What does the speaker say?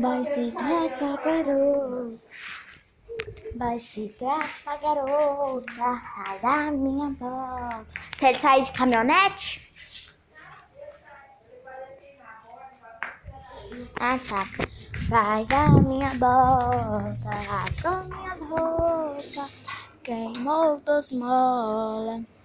Vai se tratar, garota. Vai se tratar, garota. Sai da minha boca. Se ele sair de caminhonete? Ah, tá. Sai da minha boca com minhas roupas. Queimou das molas.